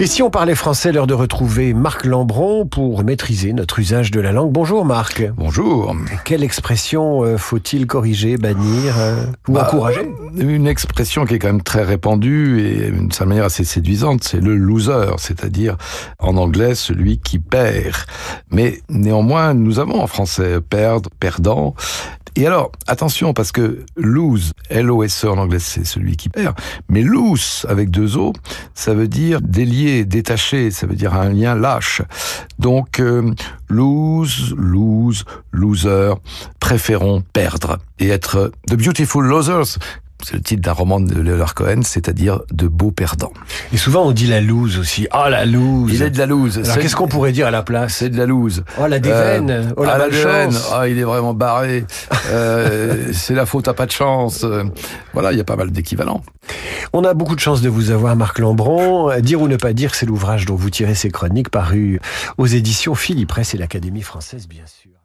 Et si on parlait français, l'heure de retrouver Marc Lambron pour maîtriser notre usage de la langue. Bonjour Marc. Bonjour. Quelle expression euh, faut-il corriger, bannir euh, ou Bah, encourager? Une expression qui est quand même très répandue et d'une certaine manière assez séduisante, c'est le loser, c'est-à-dire en anglais celui qui perd. Mais néanmoins, nous avons en français perdre, perdant. Et alors, attention, parce que lose, L-O-S-E en anglais, c'est celui qui perd. Mais loose, avec deux O, ça veut dire délier, détaché, ça veut dire un lien lâche. Donc, euh, lose, lose, loser, préférons perdre. Et être the beautiful losers, c'est le titre d'un roman de Leonard Cohen, c'est-à-dire de beaux perdants. Et souvent on dit la loose aussi. Ah la loose. Il est de la lose. Alors qu'est-ce qu'on pourrait dire à la place C'est de la loose. Oh la déveine. Euh, oh la ah, déveine. Ah, il est vraiment barré. Euh, c'est la faute à pas de chance. Voilà, il y a pas mal d'équivalents. On a beaucoup de chance de vous avoir, Marc Lambron. Dire ou ne pas dire, c'est l'ouvrage dont vous tirez ces chroniques paru aux éditions Philippe Presse et l'Académie française, bien sûr.